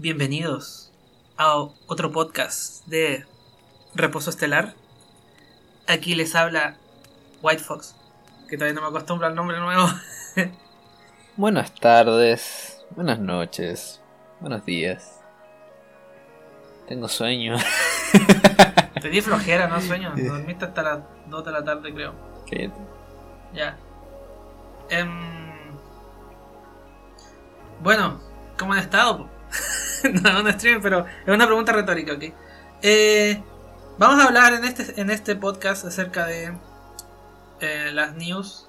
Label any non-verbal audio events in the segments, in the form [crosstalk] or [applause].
Bienvenidos a otro podcast de Reposo Estelar. Aquí les habla White Fox, que todavía no me acostumbro al nombre nuevo. [laughs] Buenas tardes, buenas noches, buenos días. Tengo sueño. Te di flojera, no sueño. Dormiste hasta las 2 de la tarde, creo. ¿Qué? Ya. Em, Bueno, ¿cómo han estado? [laughs] no es un stream, pero es una pregunta retórica, ¿ok? Eh, vamos a hablar en este, en este podcast acerca de eh, las news,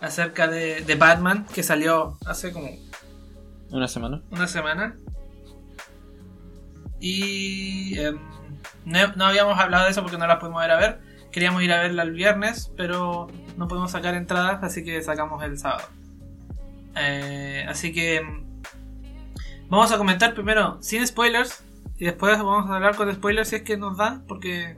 acerca de, de Batman, que salió hace como ¿Una semana? una semana. Y em, no, no habíamos hablado de eso porque no la pudimos ir a ver. Queríamos ir a verla el viernes, pero no pudimos sacar entradas, así que sacamos el sábado. Eh, así que em, vamos a comentar primero sin spoilers y después vamos a hablar con spoilers si es que nos da, porque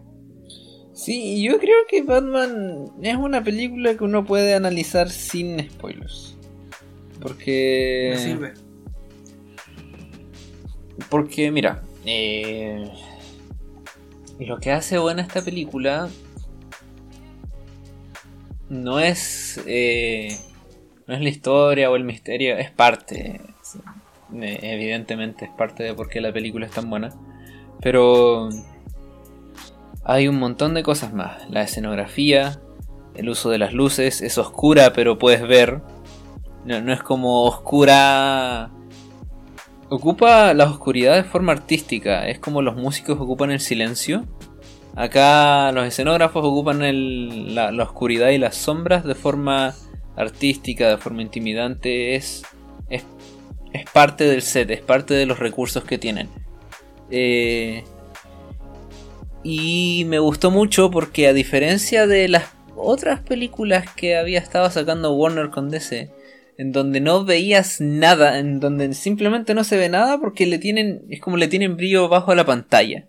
Sí, yo creo que Batman es una película que uno puede analizar sin spoilers. Porque... me sirve. Porque, mira, eh, lo que hace buena esta película no es, eh, no es la historia o el misterio, es parte. Eh, evidentemente es parte de por qué la película es tan buena. Pero hay un montón de cosas más. La escenografía, el uso de las luces, es oscura pero puedes ver. No, no es como oscura Ocupa la oscuridad de forma artística, es como los músicos ocupan el silencio. Acá los escenógrafos ocupan el- la, la oscuridad y las sombras de forma artística, de forma intimidante. Es, es, parte del set, es parte de los recursos que tienen. Eh, y me gustó mucho porque a diferencia de las otras películas que había estado sacando Warner con DC, en donde no veías nada, en donde simplemente no se ve nada porque le tienen, es como le tienen brillo bajo la pantalla.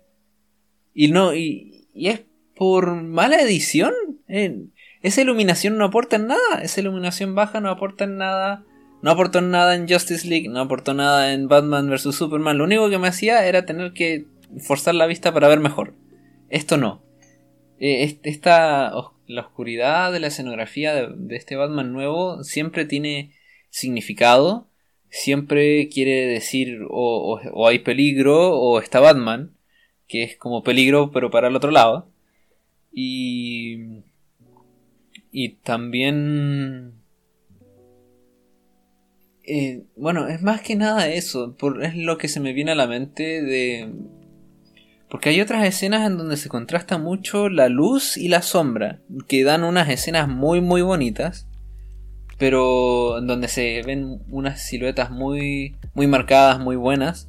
Y no, y, y es por mala edición. eh, esa iluminación no aporta nada, esa iluminación baja no aporta nada. No aportó nada en Justice League, no aportó nada en Batman vs. Superman. Lo único que me hacía era tener que forzar la vista para ver mejor. Esto no. Eh, est- esta, la oscuridad de la escenografía de, de este Batman nuevo siempre tiene significado, siempre quiere decir o, o- o hay peligro o está Batman, que es como peligro pero para el otro lado. Y, y también... eh, bueno, es más que nada eso, por- es lo que se me viene a la mente de... Porque hay otras escenas en donde se contrasta mucho la luz y la sombra, que dan unas escenas muy muy bonitas, pero en donde se ven unas siluetas muy muy marcadas, muy buenas,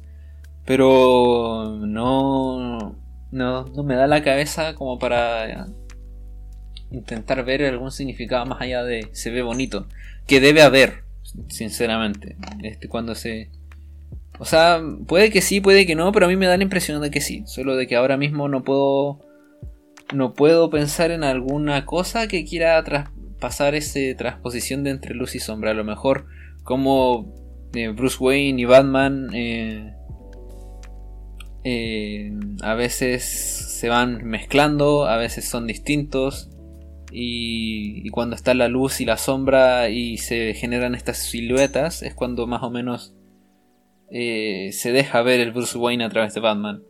pero no no, no me da la cabeza como para intentar ver algún significado más allá de se ve bonito, que debe haber, sinceramente, este cuando se o sea, puede que sí, puede que no, pero a mí me da la impresión de que sí. Solo de que ahora mismo no puedo. No puedo pensar en alguna cosa que quiera traspasar esa transposición de entre luz y sombra. A lo mejor como eh, Bruce Wayne y Batman eh, eh, a veces se van mezclando, a veces son distintos. Y, y cuando está la luz y la sombra y se generan estas siluetas es cuando más o menos eh, se deja ver el Bruce Wayne a través de Batman.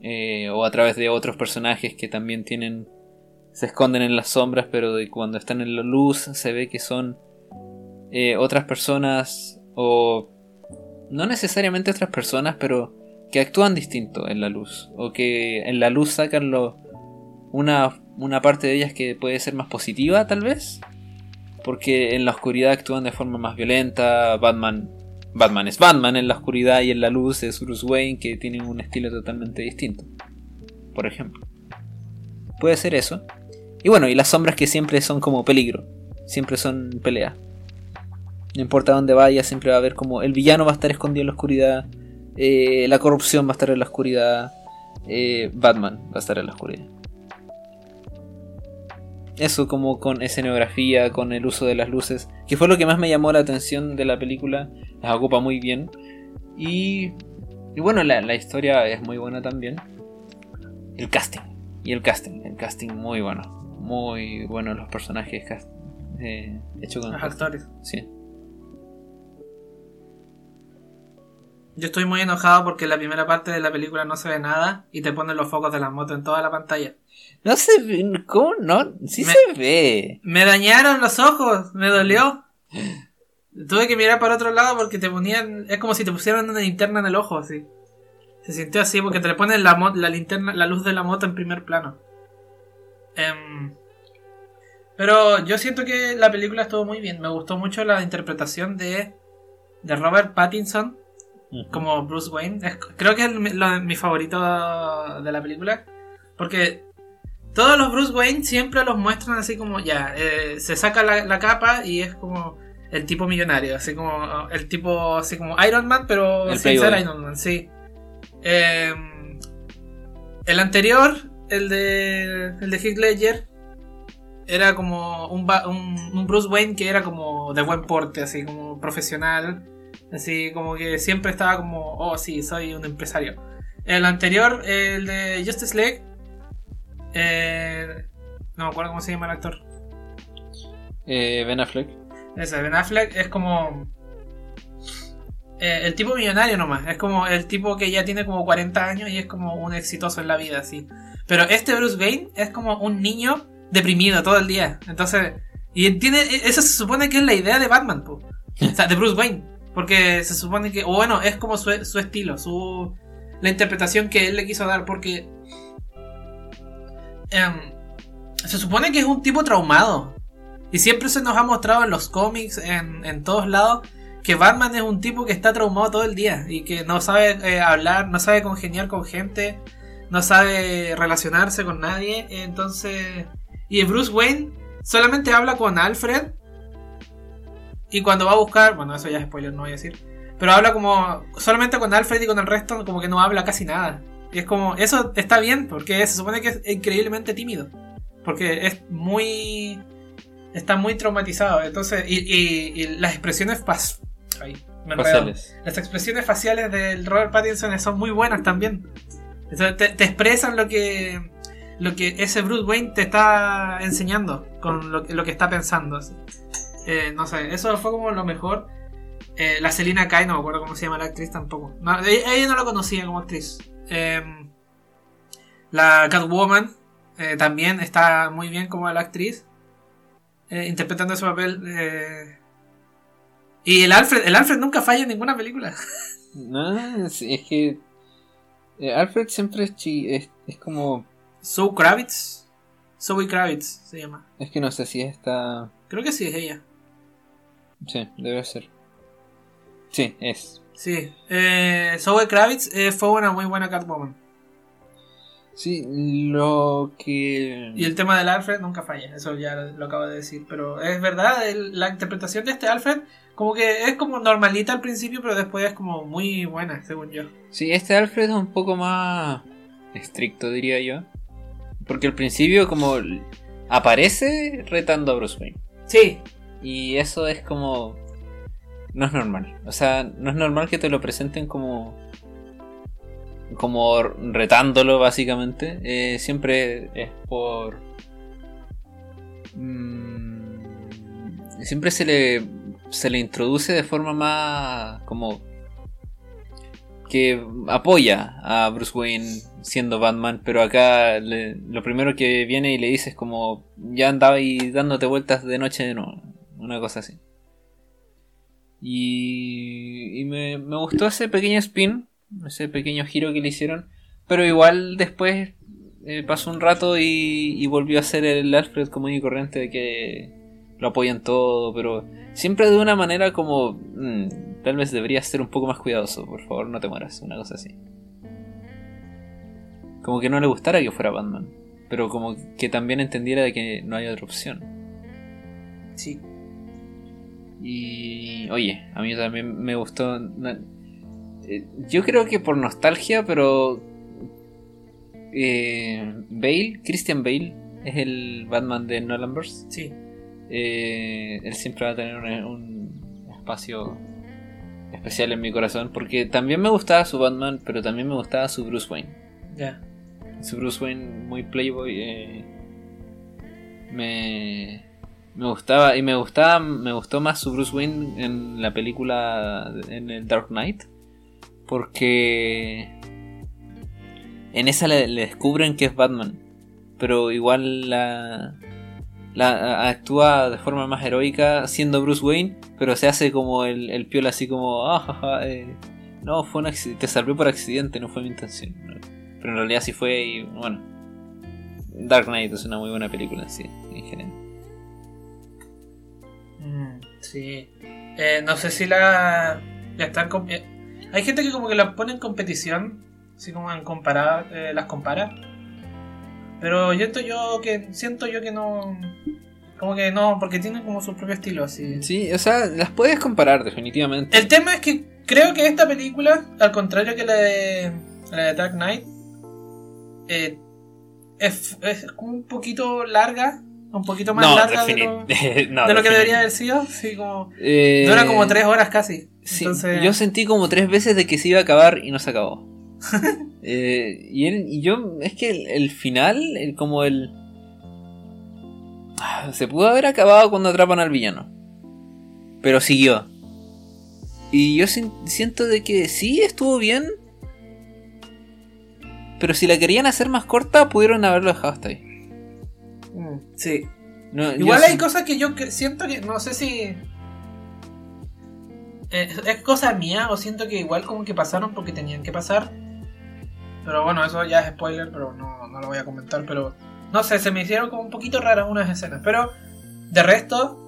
Eh, o a través de otros personajes que también tienen. se esconden en las sombras, pero cuando están en la luz se ve que son eh, otras personas. o. no necesariamente otras personas, pero que actúan distinto en la luz. O que en la luz sacan lo, una, una parte de ellas que puede ser más positiva, tal vez. Porque en la oscuridad actúan de forma más violenta. Batman Batman es Batman en la oscuridad y en la luz es Bruce Wayne que tienen un estilo totalmente distinto. Por ejemplo. Puede ser eso. Y bueno, y las sombras que siempre son como peligro. Siempre son pelea. No importa dónde vaya, siempre va a haber como el villano va a estar escondido en la oscuridad. eh, la corrupción va a estar en la oscuridad. eh, Batman va a estar en la oscuridad. Eso como con escenografía, con el uso de las luces, que fue lo que más me llamó la atención de la película, las ocupa muy bien. Y Y bueno, la, la historia es muy buena también. El casting. Y el casting. El casting muy bueno. Muy bueno los personajes cast- eh, hecho con Los actores. Sí. Yo estoy muy enojado porque en la primera parte de la película no se ve nada y te ponen los focos de las motos en toda la pantalla. No se ve. ¿Cómo no? Sí Me- se ve. Me dañaron los ojos, me dolió. Tuve que mirar para otro lado porque te ponían. Es como si te pusieran una linterna en el ojo, así. Se sintió así porque te le ponen la, la linterna, la luz de la moto en primer plano. Em, pero yo siento que la película estuvo muy bien. Me gustó mucho la interpretación de, de Robert Pattinson como Bruce Wayne. Es- creo que es mi, lo- mi favorito de la película. Porque todos los Bruce Wayne siempre los muestran así como ya. eh, se saca la, la capa y es como el tipo millonario. Así como el tipo así como Iron Man, pero El sin ser Iron Man, sí. Eh, el anterior, el de, el de Heath Ledger, era como un, un, un Bruce Wayne que era como de buen porte, así como profesional. Así como que siempre estaba como, oh sí, soy un empresario. El anterior, el de Justice League, eh, no me acuerdo cómo se llama el actor. Eh, ben Affleck. Ese, Ben Affleck es como. eh, el tipo millonario nomás. Es como el tipo que ya tiene como 40 años y es como un exitoso en la vida, así. Pero este Bruce Wayne es como un niño deprimido todo el día. Entonces. Y tiene. Eso se supone que es la idea de Batman, po. O sea, de Bruce Wayne. Porque se supone que. O bueno, es como su, su estilo, su. La interpretación que él le quiso dar. Porque. em, se supone que es un tipo traumado. Y siempre se nos ha mostrado en los cómics, en, en todos lados, que Batman es un tipo que está traumado todo el día y que no sabe eh, hablar, no sabe congeniar con gente, no sabe relacionarse con nadie. Entonces, y Bruce Wayne solamente habla con Alfred y cuando va a buscar, bueno, eso ya es spoiler, no voy a decir, pero habla como solamente con Alfred y con el resto como que no habla casi nada. Y es como, eso está bien, porque se supone que es increíblemente tímido. Porque es muy está muy traumatizado. Entonces, y, y- y las expresiones pas- ay, me. Faciales. Las expresiones faciales del Robert Pattinson son muy buenas también. Entonces, te, te expresan lo que lo que ese Bruce Wayne te está enseñando con lo, que- lo que está pensando. así. Eh, no sé, eso fue como lo mejor. Eh, la Selina Kai, no me acuerdo cómo se llama la actriz tampoco. No, ella, ella no la conocía como actriz. Eh, la Catwoman eh, también está muy bien como la actriz. eh, interpretando ese papel. Y el Alfred, el Alfred nunca falla en ninguna película. [laughs] No, es, que. Alfred siempre es, chi- es, es como. Zoe Kravitz. Zoe Kravitz se llama. Es que no sé si está. Creo que sí es ella. Sí, debe ser. Sí, es. Sí. Eh, Zoe Kravitz eh, fue una muy buena Catwoman. Sí, lo que. Y el tema del Alfred nunca falla. Eso ya lo acabo de decir. Pero es verdad, el- la interpretación de este Alfred como que es como normalita al principio, pero después es como muy buena, según yo. Sí, este Alfred es un poco más estricto, diría yo. Porque al principio, como aparece retando a Bruce Wayne. Sí, Y eso es como. No es normal. O sea, no es normal que te lo presenten como. Como retándolo, básicamente. Eh, siempre es por. mm, siempre se le. Se le introduce de forma más. Como. Que apoya a Bruce Wayne siendo Batman, pero acá le- lo primero que viene y le dice es como. Ya andaba ahí dándote vueltas de noche de nuevo. Una cosa así. Y, y me, me gustó ese pequeño spin, ese pequeño giro que le hicieron. Pero igual después eh, pasó un rato y, y volvió a ser el Alfred común y corriente de que lo apoyan todo, pero siempre de una manera como... mm, tal vez deberías ser un poco más cuidadoso, por favor no te mueras, una cosa así. Como que no le gustara que fuera Batman, pero como que también entendiera de que no hay otra opción. sí. Y oye, a mí también me gustó. eh, Yo creo que por nostalgia, pero eh, Bale, Christian Bale, es el Batman de Nolanverse. Sí. Eh, él siempre va a tener un, un espacio especial en mi corazón porque también me gustaba su Batman, pero también me gustaba su Bruce Wayne. Ya. Su Bruce Wayne muy playboy eh, me me gustaba y me gustaba me gustó más su Bruce Wayne en la película en el Dark Knight porque en esa le, descubren que es Batman, pero igual la actúa de forma más heroica siendo Bruce Wayne, pero se hace como el, el piola así como, ah, eh, no, fue un accidente, te salvé por accidente, no fue mi intención. Pero en realidad sí fue y bueno, Dark Knight es una muy buena película, sí, en general. Sí. Eh, no sé si la, están... eh, hay gente que como que la pone en competición, así como en comparar, eh, las compara. Pero yo siento yo que siento yo que no, como que no, porque tienen como su propio estilo así. Sí, o sea, las puedes comparar definitivamente. El tema es que creo que esta película, al contrario que la de, la de Dark Knight, eh, es, es como un poquito larga, un poquito más larga de lo, [laughs] [laughs] no, de lo que debería haber sido. Sí, como, Eh, dura como tres horas casi. Sí, Entonces, yo sentí como tres veces de que se iba a acabar y no se acabó. [laughs] Eh, y, él- y yo, es que el, el final, el, como el... Ah, Se pudo haber acabado cuando atrapan al villano. Pero siguió. Y yo siento de que sí, estuvo bien. Pero si la querían hacer más corta, pudieron haberlo dejado hasta ahí. Mm, sí. No, Igual hay cosas que yo siento que, no sé si... eh, es cosa mía o siento que igual como que pasaron porque tenían que pasar. Pero bueno, eso ya es spoiler, pero no, no lo voy a comentar. Pero no sé, se me hicieron como un poquito raras unas escenas. Pero de resto,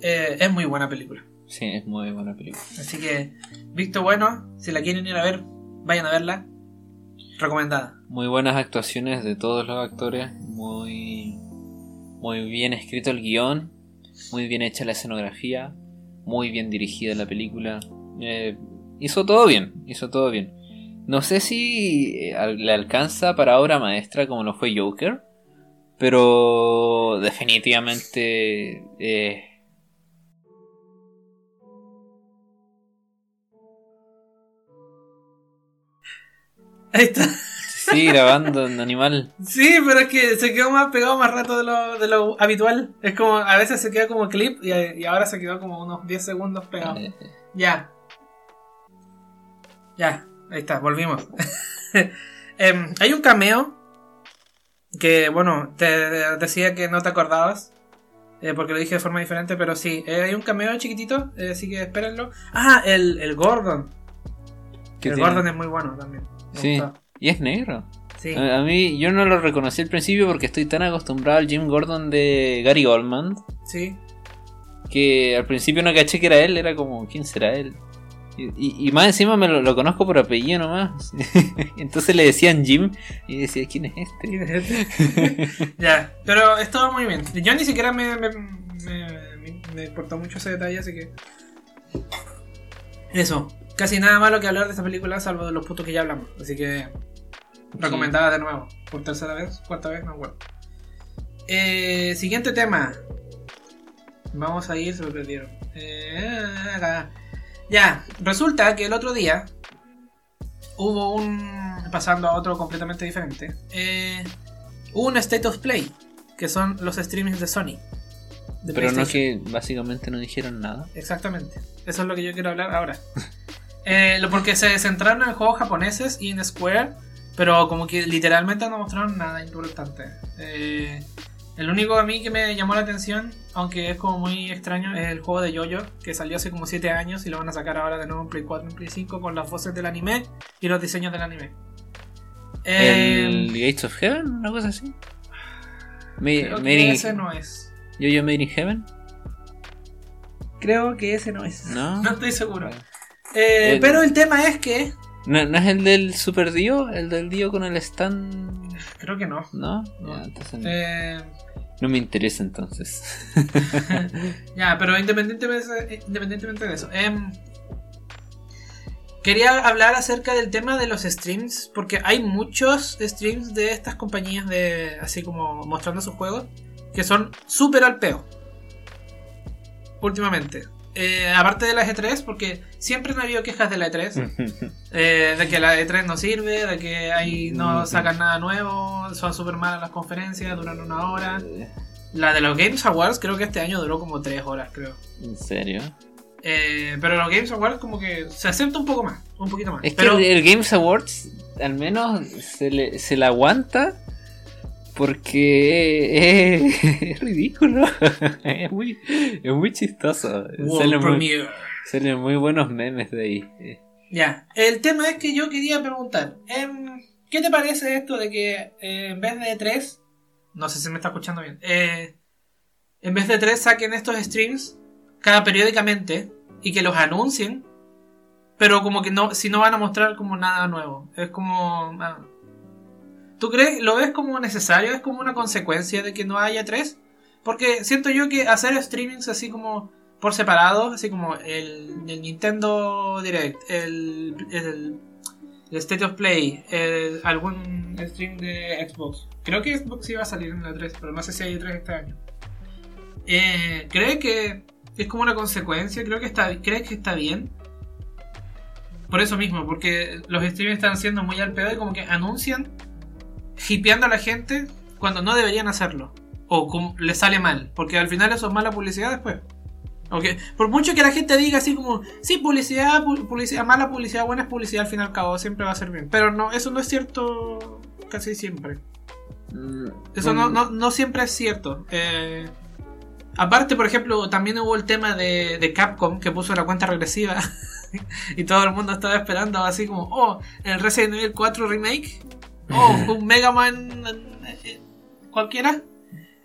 eh, es muy buena película. Sí, es muy buena película. Así que, visto bueno, si la quieren ir a ver, vayan a verla. Recomendada. Muy buenas actuaciones de todos los actores, muy, muy bien escrito el guion, muy bien hecha la escenografía, muy bien dirigida la película. Eh, hizo todo bien, hizo todo bien. No sé si eh, le alcanza para obra maestra como lo fue Joker, pero definitivamente eh, Ahí está. Sí grabando en animal. Sí, pero es que se quedó más pegado más rato de lo, de lo habitual. Es como, a veces se queda como clip y, y ahora se quedó como unos 10 segundos pegado. Eh, Ya. Ya, ahí está, volvimos. [laughs] Em, hay un cameo que, bueno, te decía que no te acordabas. eh, porque lo dije de forma diferente, pero sí, eh, hay un cameo chiquitito, así que espérenlo. Ah, el, el Gordon. ¿qué El tiene? Gordon es muy bueno también. Sí, gustó. Y es negro. Sí. A, mí, yo no lo reconocí al principio porque estoy tan acostumbrado al Jim Gordon de Gary Oldman sí. que al principio no caché que era él, era como, ¿quién será él? Y, y- y más encima me lo, lo conozco por apellido nomás. [laughs] Entonces le decían Jim y decía, ¿quién es este? [laughs] ya, pero estaba muy bien. Yo ni siquiera me, me, me, me- me importó mucho ese detalle, así que. Eso. Casi nada malo que hablar de esta película, salvo de los puntos que ya hablamos. Así que. Recomendada de nuevo. Por tercera vez, cuarta vez, no acuerdo. Eh, siguiente tema. Vamos a ir, se me perdieron. Eh, acá. Ya, resulta que el otro día hubo un. Pasando a otro completamente diferente. Eh, hubo un State of Play, que son los streamings de Sony. de Pero no que básicamente no dijeron nada. Exactamente. Eso es lo que yo quiero hablar ahora. [laughs] Eh, lo- porque se centraron en juegos japoneses y en Square, pero como que literalmente no mostraron nada importante. Eh, el único a mí que me llamó la atención, aunque es como muy extraño, es el juego de Yoyo, que salió hace como 7 años y lo van a sacar ahora de nuevo en Play 4 en Play 5 con las voces del anime y los diseños del anime. Eh, ¿El Gates of Heaven? ¿Una cosa así? Me- creo que in- ese no es. ¿Yo-Yo Made in Heaven? Creo que ese no es. No. [laughs] No estoy seguro. Eh, El- Pero el tema es que... ¿No, no es el del Super Dio? ¿El del Dio con el stand? Creo que no. ¿No? No. Ya, entonces. Eh, no me interesa entonces. [laughs] ya, pero independientemente, independientemente de eso. em, quería hablar acerca del tema de los streams, porque hay muchos streams de estas compañías de así como mostrando sus juegos que son súper al peo. Últimamente. Eh, aparte de la E3, porque siempre no ha habido quejas de la E3, [laughs] eh, de que la E3 no sirve, de que ahí no sacan nada nuevo, son súper malas las conferencias, duran una hora. La de los Games Awards creo que este año duró como 3 horas, creo. ¿En serio? Eh, pero los Games Awards como que se acepta un poco más, un poquito más. Es pero, que el, el Games Awards al menos se le, se la aguanta porque es, [laughs] es ridículo. [laughs] es, muy, es muy chistoso. Salen muy, salen muy buenos memes de ahí. Ya, el tema es que yo quería preguntar, em, ¿qué te parece esto de que eh, en vez de 3, no sé si me está escuchando bien, eh, en vez de 3 saquen estos streams cada periódicamente y que los anuncien, pero como que no, si no van a mostrar como nada nuevo, es como... ah. ¿Tú crees, lo ves como necesario? ¿Es como una consecuencia de que no haya 3? Porque siento yo que hacer streamings así como por separado, así como el, Nintendo Direct, el, State of Play, algún stream de Xbox. Creo que Xbox iba a salir en la 3, pero no sé si hay 3 este año. Eh, ¿Cree que es como una consecuencia? Creo que está, ¿Crees que está bien? Por eso mismo, porque los streamers están siendo muy al pedo y como que anuncian, hipeando a la gente cuando no deberían hacerlo. O como les sale mal, porque al final eso es mala publicidad después. Ok, Por mucho que la gente diga así como, sí, publicidad, pu- publicidad, mala publicidad, buena es publicidad, al fin y al cabo, siempre va a ser bien. Pero no, eso no es cierto casi siempre. mm, Eso no, no, no siempre es cierto. Eh, aparte, por ejemplo, también hubo el tema de, de Capcom que puso la cuenta regresiva. [laughs] y todo el mundo estaba esperando así como, oh, el Resident Evil 4 Remake. Oh, [laughs] un Mega Man eh, cualquiera.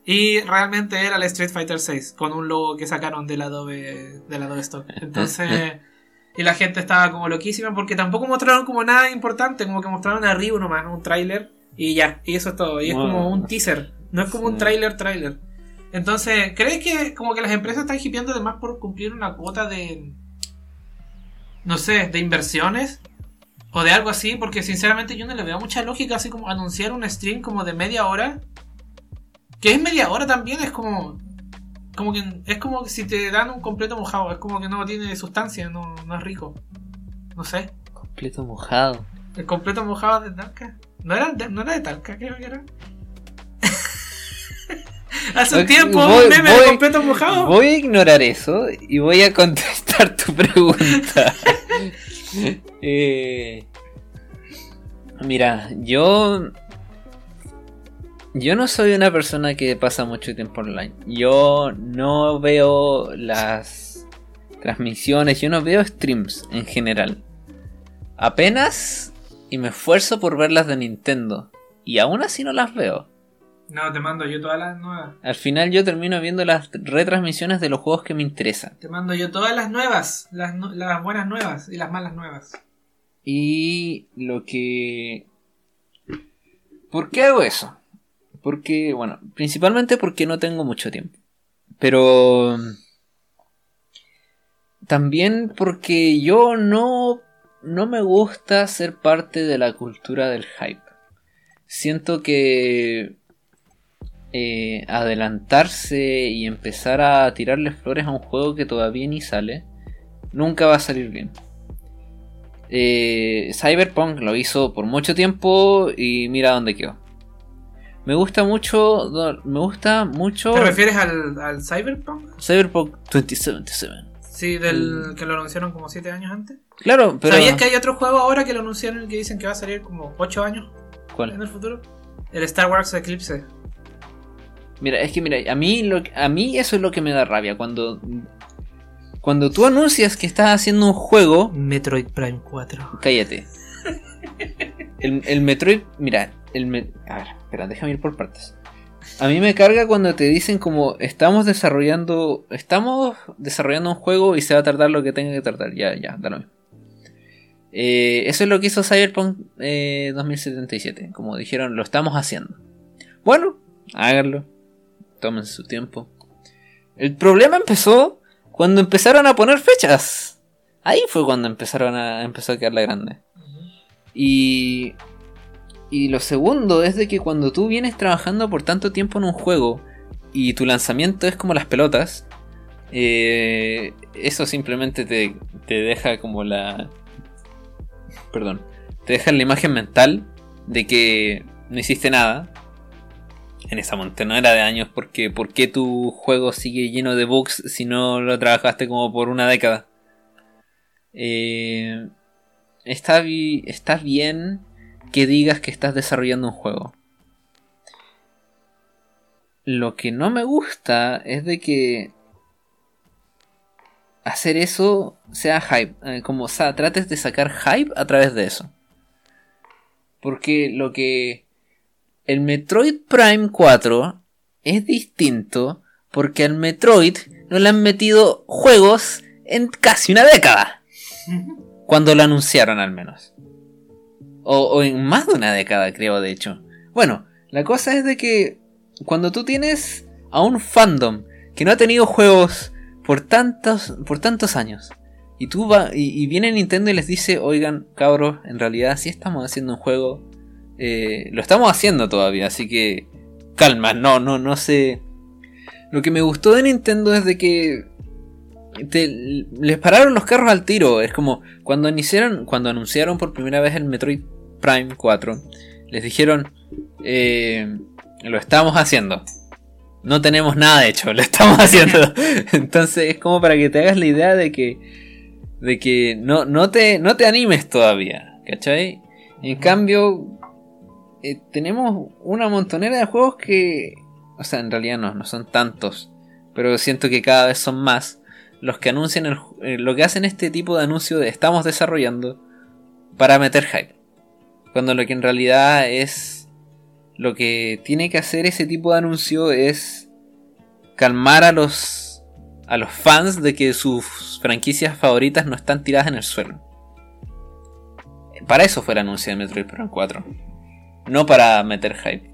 Y realmente era el Street Fighter 6 con un logo que sacaron del Adobe, del Adobe Stock. Entonces, y la gente estaba como loquísima porque tampoco mostraron como nada importante, como que mostraron arriba nomás, un tráiler y ya, y eso es todo. Y es Wow. como un teaser, no es como un tráiler tráiler. Entonces, ¿crees que como que las empresas están hipeando además por cumplir una cuota de no sé, de inversiones? O de algo así, porque sinceramente yo no le veo mucha lógica así como anunciar un stream como de media hora. Que es media hora también, es como. Como que es como si te dan un completo mojado, es como que no tiene sustancia, no, no es rico. No sé. completo mojado. El completo mojado de Talca. ¿No era de, no era de Talca, creo que era? [laughs] Hace un tiempo voy- un meme voy- de completo mojado. Voy a ignorar eso y voy a contestar tu pregunta. [laughs] [laughs] Eh, mira, yo. Yo no soy una persona que pasa mucho tiempo online. Yo no veo las transmisiones, yo no veo streams en general. Apenas y me esfuerzo por ver las de Nintendo. Y aún así no las veo. No, te mando yo todas las nuevas. Al final yo termino viendo las retransmisiones de los juegos que me interesan. Te mando yo todas las nuevas. Las, las buenas nuevas y las malas nuevas. Y lo que... ¿Por qué hago eso? Porque, bueno, principalmente porque no tengo mucho tiempo. Pero... También porque yo no... No me gusta ser parte de la cultura del hype. Siento que... eh, adelantarse y empezar a tirarle flores a un juego que todavía ni sale, nunca va a salir bien. Eh, Cyberpunk lo hizo por mucho tiempo y mira dónde quedó. Me gusta mucho, me gusta mucho ¿Te refieres al, al Cyberpunk? Cyberpunk 2077. Sí, del que lo anunciaron como 7 años antes. Claro, pero ¿Sabías que hay otro juego ahora que lo anunciaron y que dicen que va a salir como 8 años en ¿Cuál? el futuro? El Star Wars Eclipse. Mira, es que mira, a mí lo, a mí eso es lo que me da rabia cuando cuando tú anuncias que estás haciendo un juego Metroid Prime 4. Cállate. El, el Metroid. Mira, el. me- a ver, espera, déjame ir por partes. A mí me carga cuando te dicen como estamos desarrollando. Estamos desarrollando un juego y se va a tardar lo que tenga que tardar. Ya, ya, da lo mismo. Eh, eso es lo que hizo Cyberpunk eh, 2077. Como dijeron, lo estamos haciendo. Bueno, háganlo. Tómense su tiempo. El problema empezó cuando empezaron a poner fechas. Ahí fue cuando empezaron a empezó a quedar la grande. Y y lo segundo es de que cuando tú vienes trabajando por tanto tiempo en un juego y tu lanzamiento es como las pelotas, eh, eso simplemente te, te deja como la... Perdón. Te deja la imagen mental de que no hiciste nada en esa montaña de años porque ¿por qué tu juego sigue lleno de bugs si no lo trabajaste como por una década? Eh, está, está bien que digas que estás desarrollando un juego. Lo que no me gusta es de que hacer eso sea hype. Eh, como, o sea, trates de sacar hype a través de eso. Porque lo que... El Metroid Prime 4 es distinto porque al Metroid no le han metido juegos en casi una década. [laughs] Cuando lo anunciaron al menos. O, o, en más de una década, creo, de hecho. Bueno, la cosa es de que cuando tú tienes a un fandom que no ha tenido juegos por tantos, por tantos años, y tú va, y, viene Nintendo y les dice, oigan, cabros, en realidad sí estamos haciendo un juego, eh, lo estamos haciendo todavía, así que calma, no, no, no sé. Lo que me gustó de Nintendo es de que les pararon los carros al tiro. Es como cuando iniciaron, cuando anunciaron por primera vez el Metroid Prime 4, les dijeron, eh, lo estamos haciendo. No tenemos nada hecho, lo estamos haciendo. [laughs] Entonces es como para que te hagas la idea de que, de que no, no, te, no te animes todavía, ¿cachai? En cambio, eh, tenemos una montonera de juegos que, o sea, en realidad no, no son tantos, pero siento que cada vez son más los que anuncian el, eh, lo que hacen este tipo de anuncio de estamos desarrollando para meter hype. Cuando lo que en realidad es lo que tiene que hacer ese tipo de anuncio es calmar a los a los fans de que sus franquicias favoritas no están tiradas en el suelo. Para eso fue el anuncio de Metroid Prime 4, no para meter hype.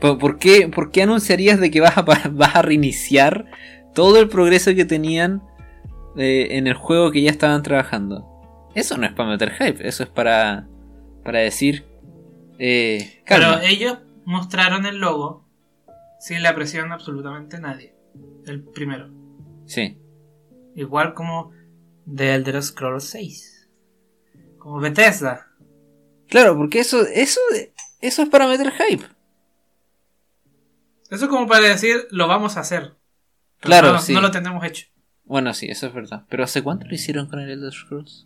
¿Por, qué, ¿Por, qué, anunciarías de que vas a, [laughs] vas a reiniciar todo el progreso que tenían eh, en el juego que ya estaban trabajando? Eso no es para meter hype, eso es para, para decir eh, Pero ellos mostraron el logo sin la presión de absolutamente nadie. El primero. Sí. Igual como de Elder Scrolls 6. Como Bethesda. Claro, porque eso, eso, eso es para meter hype. Eso es como para decir, lo vamos a hacer. claro, no, sí. no lo tenemos hecho. Bueno, sí, eso es verdad. Pero ¿hace cuánto lo hicieron con el Elder Scrolls?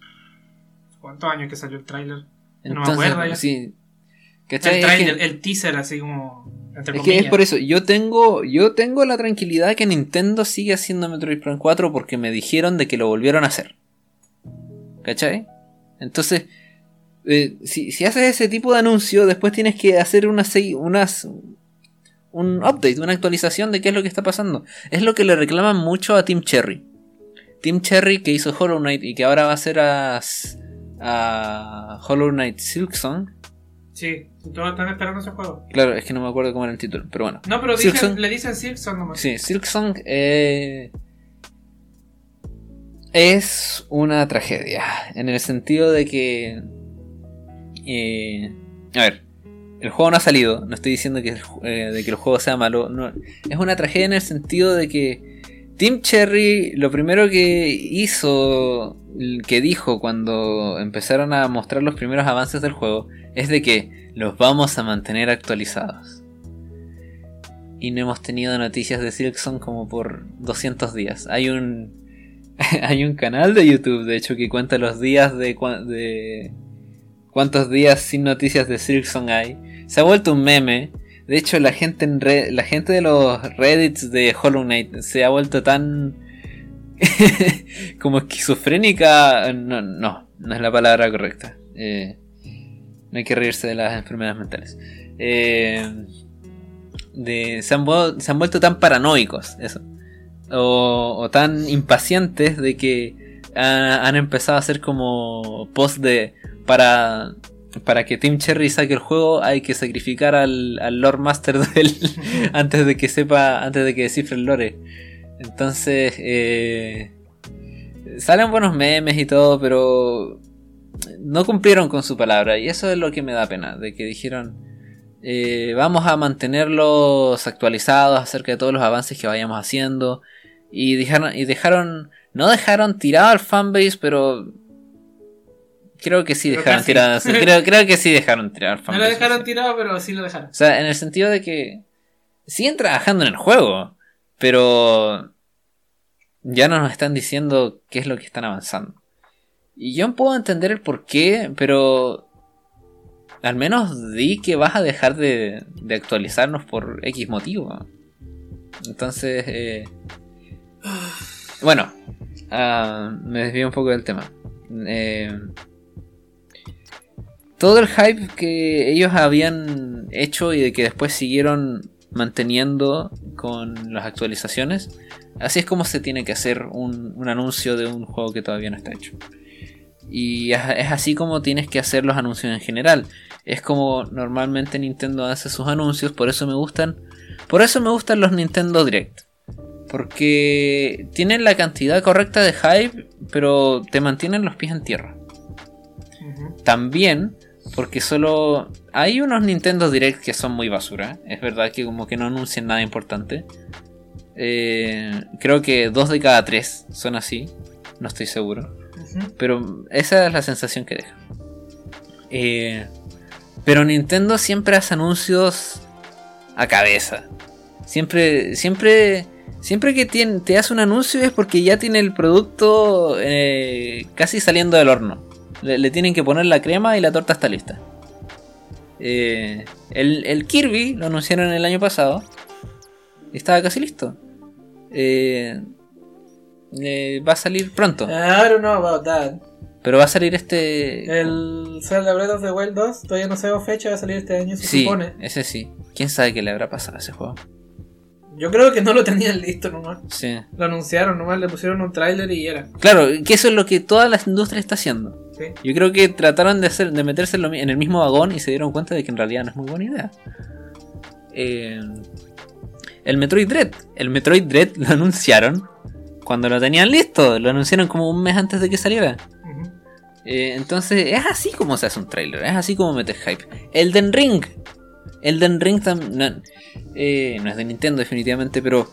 ¿Cuántos años que salió el tráiler? No me acuerdo ya. Sí, el teaser, así como. es que es por eso, yo tengo, yo tengo la tranquilidad que Nintendo sigue haciendo Metroid Prime 4 porque me dijeron de que lo volvieron a hacer. ¿Cachai? Entonces, eh, si, haces ese tipo de anuncio, después tienes que hacer unas, unas un update, una actualización de qué es lo que está pasando. Es lo que le reclaman mucho a Team Cherry. Team Cherry que hizo Hollow Knight y que ahora va a hacer a, a Hollow Knight Silksong Sí, todos están esperando ese juego. Claro, es que no me acuerdo cómo era el título, pero bueno. No, pero le dicen Silksong nomás. Sí, Silksong eh, es una tragedia. En el sentido de que. Eh, a ver, el juego no ha salido. No estoy diciendo que, eh, de que el juego sea malo. Es una tragedia en el sentido de que Tim Cherry lo primero que hizo, que dijo cuando empezaron a mostrar los primeros avances del juego, es de que los vamos a mantener actualizados. Y no hemos tenido noticias de Silkson como por 200 días. Hay un [laughs] hay un canal de YouTube, de hecho, que cuenta los días de, de cuántos días sin noticias de Silkson hay. Se ha vuelto un meme. De hecho, la gente en la gente de los Reddits de Hollow Knight se ha vuelto tan [laughs] como esquizofrénica. No, no, no es la palabra correcta. Eh, no hay que reírse de las enfermedades mentales. Eh, se, han, vuelto tan paranoicos, eso. O, tan impacientes de que han, empezado a hacer como post de. Para, para que Tim Cherry saque el juego hay que sacrificar al, Lord Master [laughs] del, antes de que sepa, antes de que descifre el lore. Entonces, eh, salen buenos memes y todo, pero no cumplieron con su palabra y eso es lo que me da pena, de que dijeron eh, vamos a mantenerlos actualizados acerca de todos los avances que vayamos haciendo Y dejaron, y dejaron, no dejaron tirado al fanbase, pero creo que sí Pero dejaron casi. tirado, creo, creo que sí dejaron tirado al [laughs] No lo dejaron tirado, pero sí lo dejaron. O sea, en el sentido de que siguen trabajando en el juego, pero ya no nos están diciendo qué es lo que están avanzando. Y yo puedo entender el por qué, pero al menos di que vas a dejar de, de actualizarnos por X motivo. Entonces, eh, [sighs] bueno, ah, me desvío un poco del tema. Eh, todo el hype que ellos habían hecho y de que después siguieron manteniendo con las actualizaciones, así es como se tiene que hacer un, un anuncio de un juego que todavía no está hecho. Y es, así como tienes que hacer los anuncios en general. Es como normalmente Nintendo hace sus anuncios, por eso me gustan. Por eso me gustan los Nintendo Direct. Porque tienen la cantidad correcta de hype, pero te mantienen los pies en tierra. También porque solo hay unos Nintendo Direct que son muy basura. Es verdad que como que no anuncian nada importante. Eh, creo que dos de cada tres son así. No estoy seguro. Pero esa es la sensación que deja. Eh, pero Nintendo siempre hace anuncios a cabeza. Siempre, siempre, siempre que tiene- te hace un anuncio es porque ya tiene el producto eh, casi saliendo del horno. Le, le tienen que poner la crema y la torta está lista. Eh, el, el Kirby lo anunciaron el año pasado. Y estaba casi listo. Eh, eh, va a salir pronto. I don't know about that. Pero va a salir este. El Zelda Breath of the Wild 2 todavía no sabemos fecha, va a salir este año, se sí, supone. ese sí. ¿Quién sabe qué le habrá pasado a ese juego? Yo creo que no lo tenían listo nomás. Sí. Lo anunciaron nomás, le pusieron un tráiler y era. Claro, que eso es lo que toda la industria está haciendo. Sí. Yo creo que trataron de hacer, de meterse en, el mismo vagón y se dieron cuenta de que en realidad no es muy buena idea. Eh, el Metroid Dread. El Metroid Dread lo anunciaron cuando lo tenían listo. Lo anunciaron como un mes antes de que saliera. Eh, entonces, es así como se hace un trailer, es así como metes hype. Elden Ring. Elden Ring no, eh, no es de Nintendo definitivamente, pero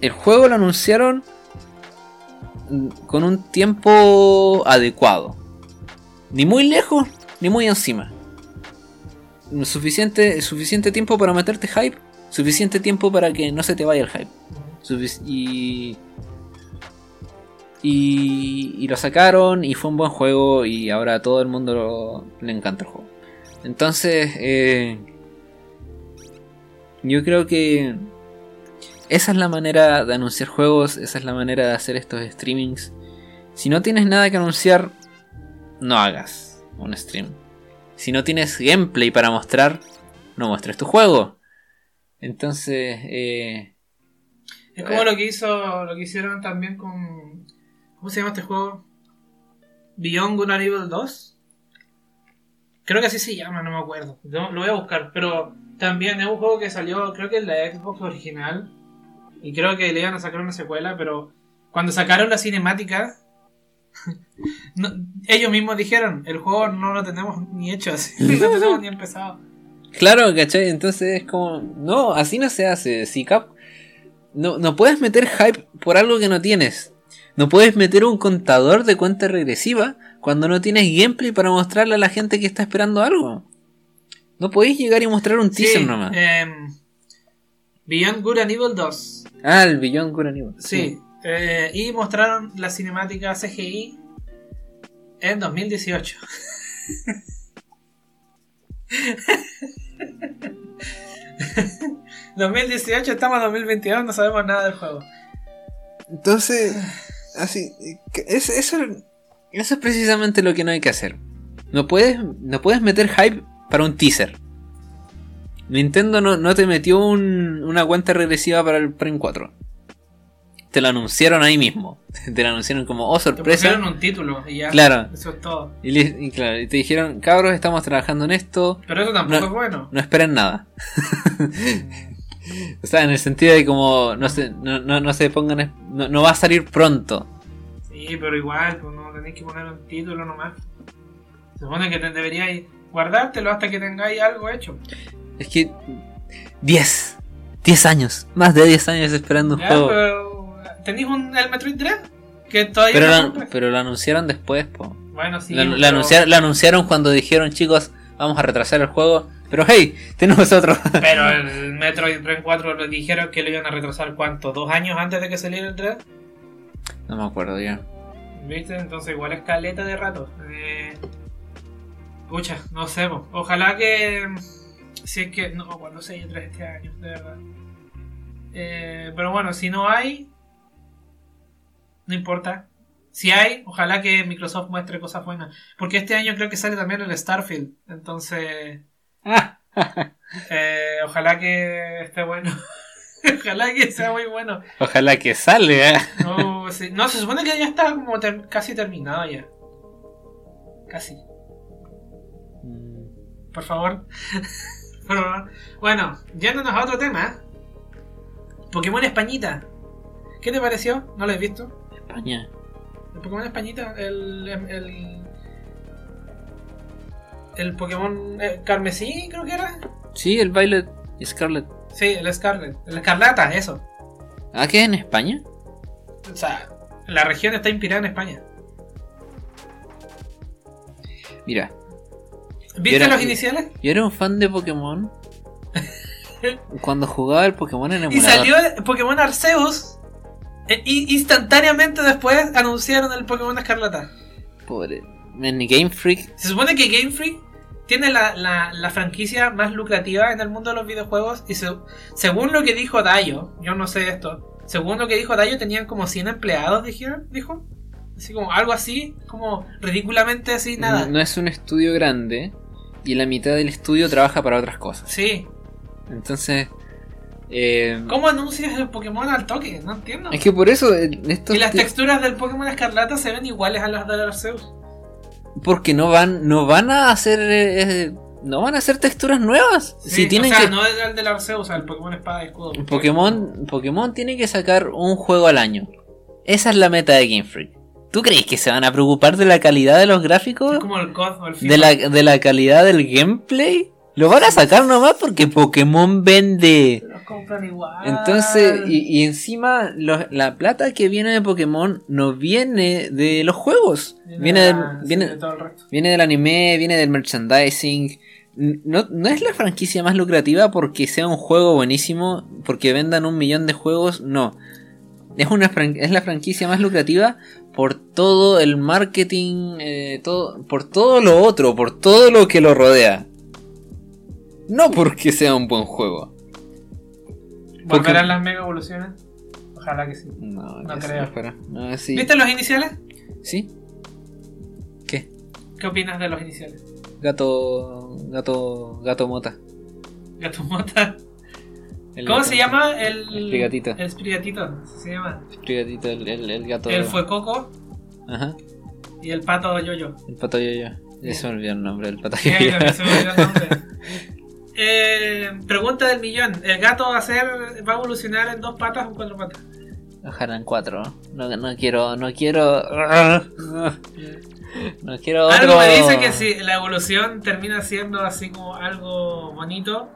el juego lo anunciaron con un tiempo adecuado. Ni muy lejos, ni muy encima. Suficiente, suficiente tiempo para meterte hype, suficiente tiempo para que no se te vaya el hype. Y, y, y lo sacaron y fue un buen juego y ahora a todo el mundo lo- le encanta el juego. Entonces, eh, yo creo que esa es la manera de anunciar juegos, esa es la manera de hacer estos streamings. Si no tienes nada que anunciar, no hagas un stream. Si no tienes gameplay para mostrar, no muestres tu juego. Entonces, eh, Es como lo que hizo, lo que hicieron también con. ¿Cómo se llama este juego? Beyond Good and Evil 2. Creo que así se llama, no me acuerdo. Lo voy a buscar, pero también es un juego que salió, creo que en la Xbox original. Y creo que le iban a sacar una secuela, pero cuando sacaron la cinemática, [laughs] ellos mismos dijeron, el juego no lo tenemos ni hecho así, [laughs] no tenemos ni empezado. Claro, ¿cachai? Entonces es como. No, así no se hace. Si. No, no puedes meter hype por algo que no tienes. No puedes meter un contador de cuenta regresiva cuando no tienes gameplay para mostrarle a la gente que está esperando algo. No podéis llegar y mostrar un teaser Sí, nomás. em, Beyond Good and Evil 2. Ah, el Beyond Good and Evil. Sí. eh, y mostraron la cinemática CGI en 2018. ...2018, [laughs] estamos en 2022, no sabemos nada del juego. Entonces, así, es, eso, eso es precisamente lo que no hay que hacer. No puedes, no puedes meter hype para un teaser. Nintendo no, no te metió un- una cuenta regresiva para el Prime 4. Te lo anunciaron ahí mismo. [laughs] Te lo anunciaron como, oh Te sorpresa. pusieron un título y ya. Claro. Eso es todo. Y, claro, y te dijeron, cabros, estamos trabajando en esto. Pero eso tampoco No. es bueno. No esperen nada. [laughs] o sea, en el sentido de como no se, no, no, no se pongan. No, no va a salir pronto. Sí, pero igual, pues no tenéis que poner un título nomás. Se supone que te deberíais guardártelo hasta que tengáis algo hecho. Es que 10, 10 años, más de 10 años esperando un Ya, juego. pero ¿Tenéis un, el Metroid Dread? Que todavía Pero, no la- pero lo anunciaron después, po. Bueno, sí. La, la pero- anunciaron, la anunciaron cuando dijeron, chicos, vamos a retrasar el juego. Pero hey, tenemos otro. [laughs] Pero el Metroid Dread 4 lo dijeron que lo iban a retrasar cuánto, dos años antes de que saliera el Dread. no me acuerdo ya. ¿Viste? Entonces igual es caleta de rato. Eh, pucha, no sé. Ojalá que... Si es que... No, cuando se haya 3 este año, de verdad. Eh, pero bueno, si no hay... No importa. Si hay, ojalá que Microsoft muestre cosas buenas. Porque este año creo que sale también el Starfield. Entonces... [laughs] eh, ojalá que esté bueno. [laughs] ojalá que sea muy bueno. Ojalá que. No, sí. no, se supone que ya está como ter- casi terminado ya. Casi. Por favor. [laughs] Por favor. Bueno, yéndonos a otro tema. Pokémon Españita. ¿Qué te pareció? ¿No lo has visto? España. El Pokémon Españita, el. el. el Pokémon eh, Carmesí, creo que era. Sí, el Violet Scarlet. Sí, el Scarlet. El Escarlata, eso. ¿Ah, qué en España? O sea, la región está inspirada en España. Mira, ¿Viste era- los iniciales? yo era un fan de Pokémon. [laughs] Cuando jugaba el Pokémon en Y emulador. salió el Pokémon Arceus. e- y instantáneamente después anunciaron el Pokémon Escarlata. Pobre. En Game Freak. Se supone que Game Freak tiene la, la- la franquicia más lucrativa en el mundo de los videojuegos. Y se- según lo que dijo Dayo, yo no sé esto. Según lo que dijo Dayo, tenían como 100 empleados, dijeron, dijo. Así como algo así, como ridículamente así, nada. No es un estudio grande. Y la mitad del estudio trabaja para otras cosas. Sí. Entonces. eh, ¿Cómo anuncias el Pokémon al toque? No entiendo. es que por eso. eh, estos Y las texturas del Pokémon Escarlata se ven iguales a las del Arceus. Porque no van, no van a hacer. eh, no van a hacer texturas nuevas. Sí, si tienen o sea, que. no es el del Arceus, el Pokémon Espada y Escudo. Pokémon, Pokémon tiene que sacar un juego al año. Esa es la meta de Game Freak. ¿Tú crees que se van a preocupar de la calidad de los gráficos? Es como el o el. ¿De la, de la calidad del gameplay? Lo van a sacar nomás porque Pokémon vende. Los compran igual. Entonces, y, y encima los- la plata que viene de Pokémon no viene de los juegos. Viene, de del, la- sí, viene, de todo el resto. viene del anime, viene del merchandising. No, no es la franquicia más lucrativa porque sea un juego buenísimo, porque vendan un millón de juegos, no. Es, una, es la franquicia más lucrativa por todo el marketing, eh, todo, por todo lo otro, por todo lo que lo rodea. No porque sea un buen juego. ¿Volverán las mega evoluciones? Ojalá que sí. No, No creo. No, sí. ¿Viste los iniciales? ¿Sí? ¿Qué? ¿Qué opinas de los iniciales? Gato. Gato. Gato mota. Gato Mota. El ¿Cómo se llama? El. El Sprigatito. El Sprigatito, se llama. Sprigatito, el, el, el gato. El fue Coco Ajá. y el pato Yoyo. El pato yo Ya se me olvidó el nombre del pato Sí, ahí yo también se me olvidó el nombre. [laughs] Eh, pregunta del millón. ¿El gato va a, ser, va a evolucionar en dos patas o en cuatro patas? Ojalá en cuatro. No, no quiero. No quiero. [laughs] No quiero otro. Algo me dice que si la evolución termina siendo así como algo bonito,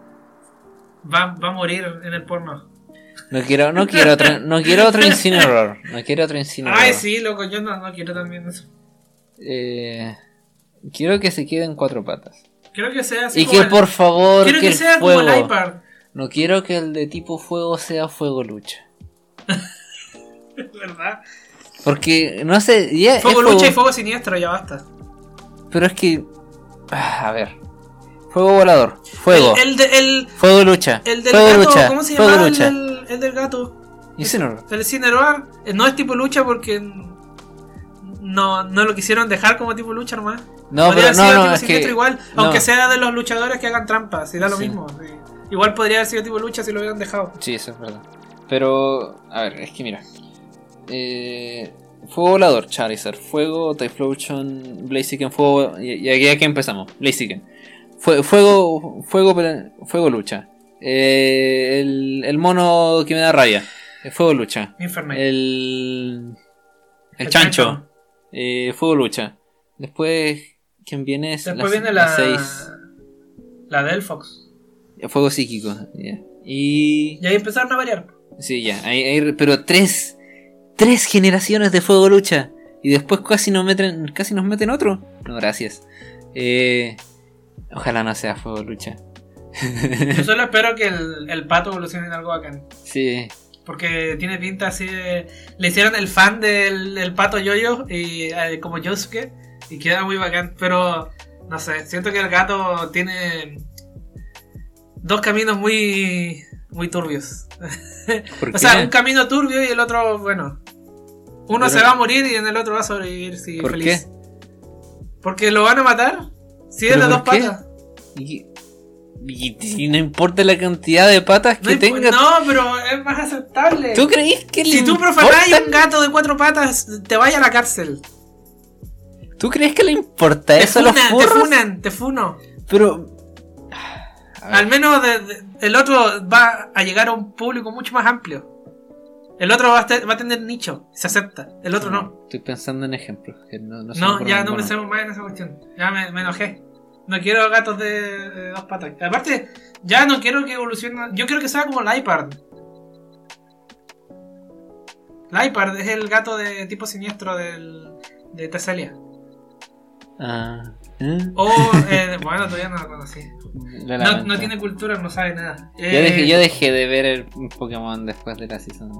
va, va a morir en el porno. No quiero, no quiero otro, no quiero otro Incineroar. No quiero otro Incineroar. Ay, sí, loco, yo no, no quiero también eso. Eh, quiero que se quede en cuatro patas. Quiero que sea así Y que el- por favor, Quiero que, que el sea fuego. como el iPad. No quiero que el de tipo fuego sea fuego lucha. [laughs] ¿Verdad? Porque, no sé, ya Fuego lucha y fuego siniestro, ya basta. Pero es que. ah, A ver. Fuego volador. Fuego. El, el, de- el, Fuego lucha. el del fuego gato, lucha. ¿cómo se fuego llama? El del, el del gato. Incineroar. El Cineroar eh, no es tipo lucha porque no, no lo quisieron dejar como tipo lucha nomás. No, podría pero haber sido no, no, tipo es que. igual, no. aunque sea de los luchadores que hagan trampas, da lo Sí. mismo. sí. Igual podría haber sido tipo lucha si lo hubieran dejado. Sí, eso es verdad. Pero, a ver, es que mira. Eh, fuego volador, Charizard. Fuego, Typhlosion, Blaziken, fuego. Y, y aquí, aquí empezamos. Blaziken. Fue- fuego, fuego, fuego lucha. Eh, el, el mono que me da rabia. Fuego lucha. El. El, El chancho. chancho. eh, fuego lucha. Después, ¿quién viene? Es Después la- viene la, seis. la del Fox. Fuego psíquico. Y. Y ahí empezaron a variar. Sí, ya. pero tres. tres generaciones de Fuego Lucha. Y después casi nos meten, casi nos meten otro. No, gracias. Eh, ojalá no sea Fuego Lucha. Yo solo [laughs] espero que el, el pato evolucione en algo bacán. Sí. Porque tiene pinta así de. Le hicieron el fan del, del pato yoyo y eh, como Yosuke. Y queda muy bacán. Pero no sé, siento que el gato tiene dos caminos muy. muy turbios. [laughs] ¿Por o sea, qué? un camino turbio y el otro, bueno. Uno Pero- se va a morir y en el otro va a sobrevivir, sí, ¿Por feliz. Porque lo van a matar. Si es ¿Pero de dos qué? patas. Y, y- y no importa la cantidad de patas No, que imp- tenga. no, pero es más aceptable. ¿Tú crees que le Si tú profanás un gato de cuatro patas, te vaya a la cárcel. ¿Tú crees que le importa Te eso a los funan, te funan, te funo. Pero. Al menos de- de- el otro va a llegar a un público mucho más amplio. El otro va a, te- va a tener nicho, se acepta. El otro no. Estoy pensando en ejemplos. que no, no, No, ya no pensemos más en esa cuestión. Ya me, me enojé. No quiero gatos de, de dos patas. Aparte, ya no quiero que evolucione. Yo quiero que sea como Lipard. Lipard es el gato de tipo siniestro del, de Tesselia. Ah, ¿eh? O, [laughs] eh, bueno, todavía no lo conocí. No, tiene cultura, no sabe nada. Yo Eh, dejé, yo dejé de ver el Pokémon después de la season.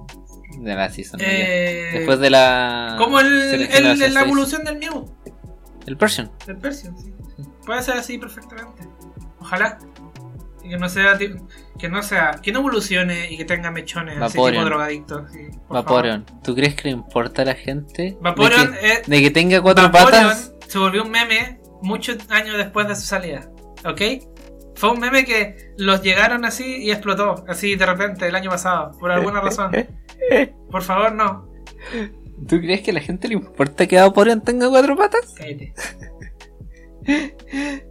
De la season. eh, Después de la. Como el, el- la evolución del Mew, El Persian. del Persian, sí. Puede ser así perfectamente. Ojalá. Y que no sea que no sea, que no evolucione y que tenga mechones así Vaporeon. tipo drogadictos. sí, por Vaporeon. ¿Tú crees que le importa a la gente? favor. Vaporeon, de, que, eh, de que tenga cuatro Vaporeon patas. se volvió un meme muchos años después de su salida. ¿Ok? Fue un meme que los llegaron así y explotó, así de repente el año pasado, por alguna razón. [laughs] Por favor, no. ¿Tú crees que a la gente le importa que Vaporeon tenga cuatro patas? Cállate. [laughs]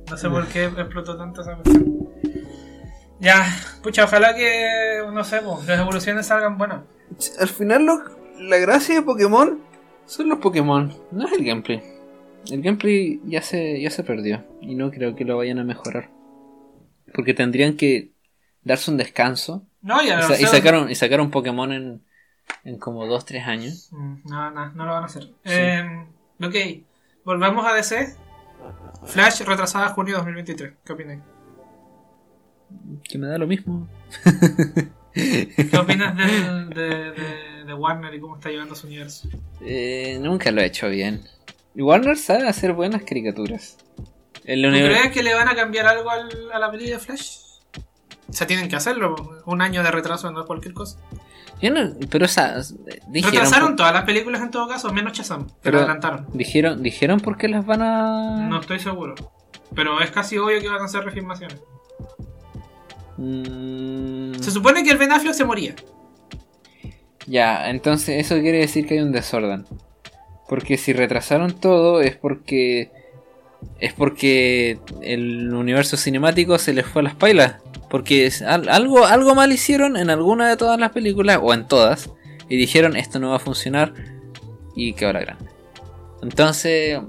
No sé por qué explotó tanto esa cuestión. Ya, pucha, ojalá que, no sé, po, las evoluciones salgan buenas. Al final lo- la gracia de Pokémon son los Pokémon, no es el gameplay. El gameplay ya se, ya se perdió y no creo que lo vayan a mejorar. Porque tendrían que darse un descanso No, ya y, sa- y sé. sacar, un, y sacar un Pokémon en, en como 2-3 años. No, no, no lo van a hacer. Eh, ok, volvamos a DC. Flash retrasada a junio 2023. ¿Qué opinas? Que me da lo mismo. ¿Qué opinas de, de- de Warner y cómo está llevando su universo? Eh, nunca lo he hecho bien. Y Warner sabe hacer buenas caricaturas. ¿Tú crees que le van a cambiar algo al- a la película de Flash? O sea, tienen que hacerlo. Un año de retraso no es cualquier cosa. Yo no- pero o sea, dijeron, Retrasaron por- todas las películas en todo caso, menos Shazam. Pero Pero- adelantaron. dijeron, dijeron por qué las van a. No estoy seguro. Pero es casi obvio que van a hacer refilmaciones. Mm, Se supone que el Ben Affleck se moría. Ya, entonces eso quiere decir que hay un desorden. Porque si retrasaron todo es porque. Es porque el universo cinemático se les fue a las pailas. Porque algo, algo mal hicieron en alguna de todas las películas, o en todas, y dijeron esto no va a funcionar y quedó la grande. Entonces,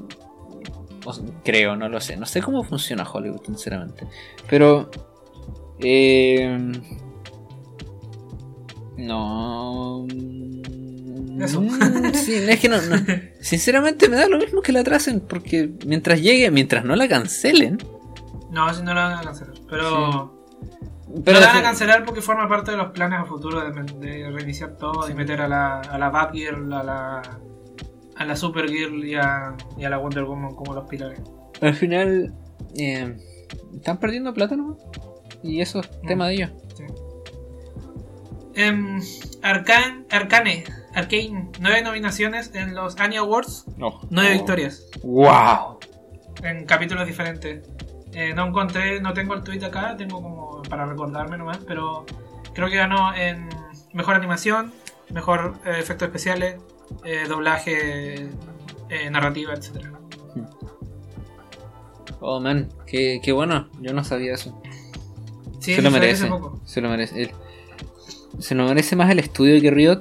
creo, no lo sé. No sé cómo funciona Hollywood, sinceramente. Pero... Eh, no... Eso. Mm, sí, es que no, no. [laughs] Sinceramente me da lo mismo que la atrasen, porque mientras llegue, mientras no la cancelen... No, si no la van a cancelar. Pero. Pero no la van a cancelar porque forma parte de los planes a futuro de, de reiniciar todo y meter a la, a la Batgirl, a la, a la Supergirl y a, y a la Wonder Woman como los pilares. Al final... eh, están perdiendo plata, ¿no? Y eso es tema de ellos. Sí. Em, Arcane, Arcane, nueve nominaciones en los Annie Awards, No. nueve victorias ¡Wow! en capítulos diferentes. Eh, no encontré, no tengo el tweet acá, tengo como para recordarme nomás, pero creo que ganó en mejor animación, mejor eh, efectos especiales, eh, doblaje, eh, narrativa, etcétera. Oh, man, qué, qué bueno. Yo no sabía eso. Sí, se lo merece. poco. Se lo merece. El- se lo merece más el estudio que Riot.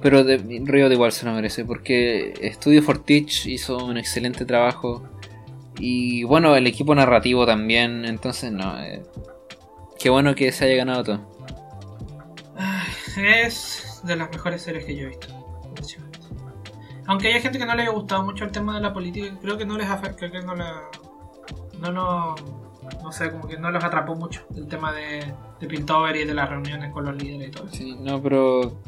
Pero de, Riot igual se lo merece. Porque Studio Fortich hizo un excelente trabajo. Y bueno, el equipo narrativo también. Entonces, no. eh, qué bueno que se haya ganado todo. Es de las mejores series que yo he visto. de. Aunque hay gente que no le haya gustado mucho el tema de la política, creo que no les afecta, creo que no la, no lo, no sé, como que no los atrapó mucho el tema de, de Piltover y de las reuniones con los líderes y todo eso. Sí, no, pero.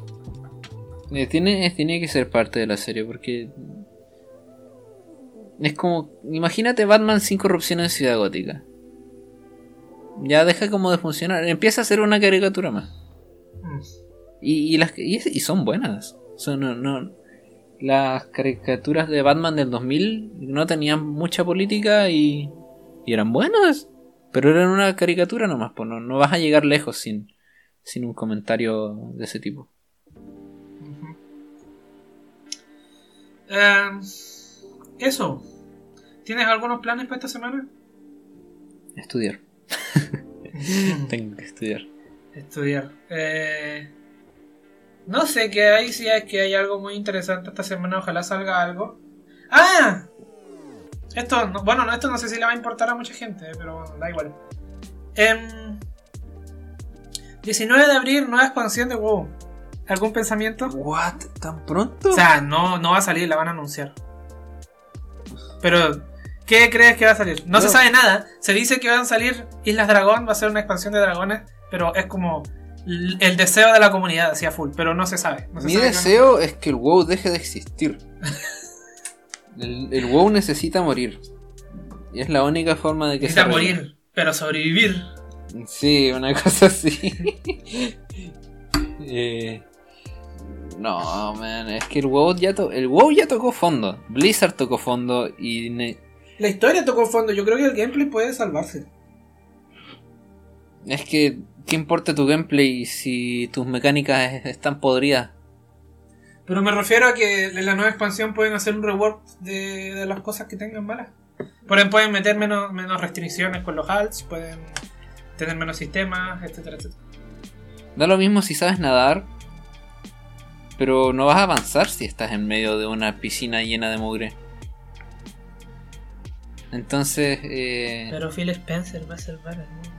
Eh, tiene, tiene que ser parte de la serie porque. Es como. Imagínate Batman sin corrupción en Ciudad Gótica. Ya deja como de funcionar. Empieza a ser una caricatura más. Mm. Y, y las, y, y son buenas. Son, no, no- las caricaturas de Batman del 2000 no tenían mucha política y, y eran buenas. Pero eran una caricatura nomás. Pues no, no vas a llegar lejos sin, sin un comentario de ese tipo. Eh, eso. ¿Tienes algunos planes para esta semana? Estudiar. [laughs] Tengo que estudiar. Estudiar. Eh, no sé qué hay, si es que hay algo muy interesante esta semana, ojalá salga algo. ¡Ah! Esto, no- bueno, no, esto no sé si le va a importar a mucha gente, eh, pero bueno, da igual. Em, 19 de abril, nueva expansión de WoW. ¿Algún pensamiento? ¿What? ¿Tan pronto? O sea, no, no va a salir, la van a anunciar. Pero, ¿qué crees que va a salir? No, No. se sabe nada. Se dice que van a salir Islas Dragón, va a ser una expansión de dragones, pero es como el deseo de la comunidad, hacia full, pero no se sabe. No se Mi sabe deseo es que el WoW deje de existir. El, el WoW necesita morir. Y es la única forma de que necesita se morir, pero sobrevivir. Sí, una [laughs] cosa así. Eh, no, man, es que el WoW ya to- el WoW ya tocó fondo. Blizzard tocó fondo y La historia tocó fondo, yo creo que el gameplay puede salvarse. es que qué importa tu gameplay si tus mecánicas es- están podridas. Pero me refiero a que en la nueva expansión pueden hacer un rework de, de las cosas que tengan malas. Por ejemplo, pueden meter menos, menos restricciones con los halts, pueden tener menos sistemas, etcétera, etcétera. Da lo mismo si sabes nadar, pero no vas a avanzar si estás en medio de una piscina llena de mugre. Entonces, eh, Pero Phil Spencer va a salvar al mundo.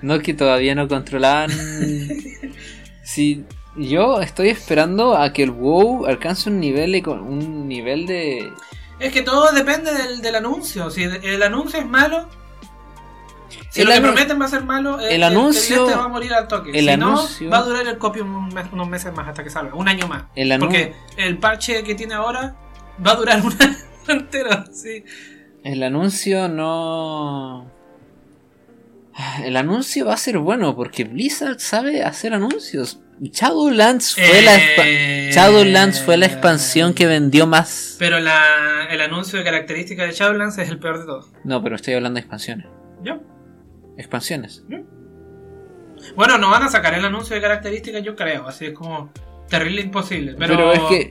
no que todavía no controlaban. [laughs] si yo estoy esperando a que el WoW alcance un nivel, un nivel de. Es que todo depende del, del anuncio. Si el anuncio es malo, si El lo que prometen va a ser malo, el anuncio- cliente va a morir al toque. el si anuncio- no, va a durar el copio un mes- unos meses más hasta que salga, un año más. El Porque el parche que tiene ahora va a durar [laughs] un año entero. Sí. El anuncio no. El anuncio va a ser bueno porque Blizzard sabe hacer anuncios. Shadowlands fue, la, Eh, Shadowlands fue la expansión que vendió más. Pero la, el anuncio de características de Shadowlands es el peor de todos. No, pero estoy hablando de expansiones. ¿Yo? Expansiones. Bueno, no van a sacar el anuncio de características, yo creo. Así es como terrible imposible. Pero, Pero, es que.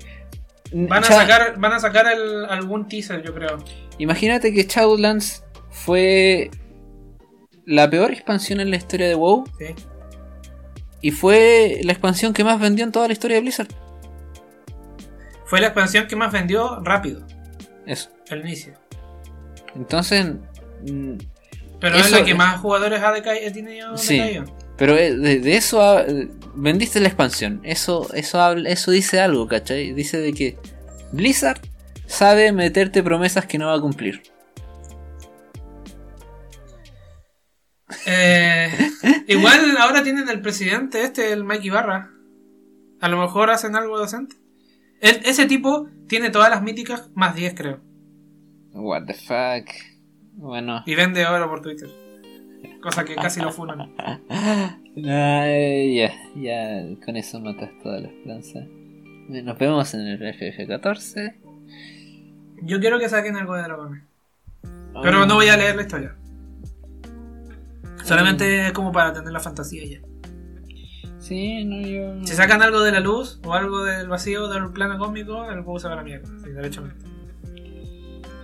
van a sacar, van a sacar el- algún teaser, yo creo. Imagínate que Shadowlands fue la peor expansión en la historia de WoW Sí. y fue la expansión que más vendió en toda la historia de Blizzard. Fue la expansión que más vendió rápido, Eso. al inicio. Entonces. Pero es la que más jugadores ha deca- ha tenido Sí. decaído. Pero eh, de, de eso vendiste la expansión. Eso, eso, eso dice algo, ¿cachai? Dice de que Blizzard sabe meterte promesas que no va a cumplir. Eh, [laughs] igual ahora tienen el presidente este, el Mike Ibarra. A lo mejor hacen algo decente. Ese tipo tiene todas las míticas más 10, creo. What the fuck. Bueno. Y vende oro por Twitter. Cosa que casi lo funan. [laughs] Ay, ya, ya con eso matas toda la esperanza. Nos vemos en el FF14. Yo quiero que saquen algo de dragones. Pero no voy a leer la historia. Solamente es como para tener la fantasía ya. Sí, no, yo. Si sacan algo de la luz o algo del vacío del plano cósmico, el juego se va a la mierda. Sí, derechamente.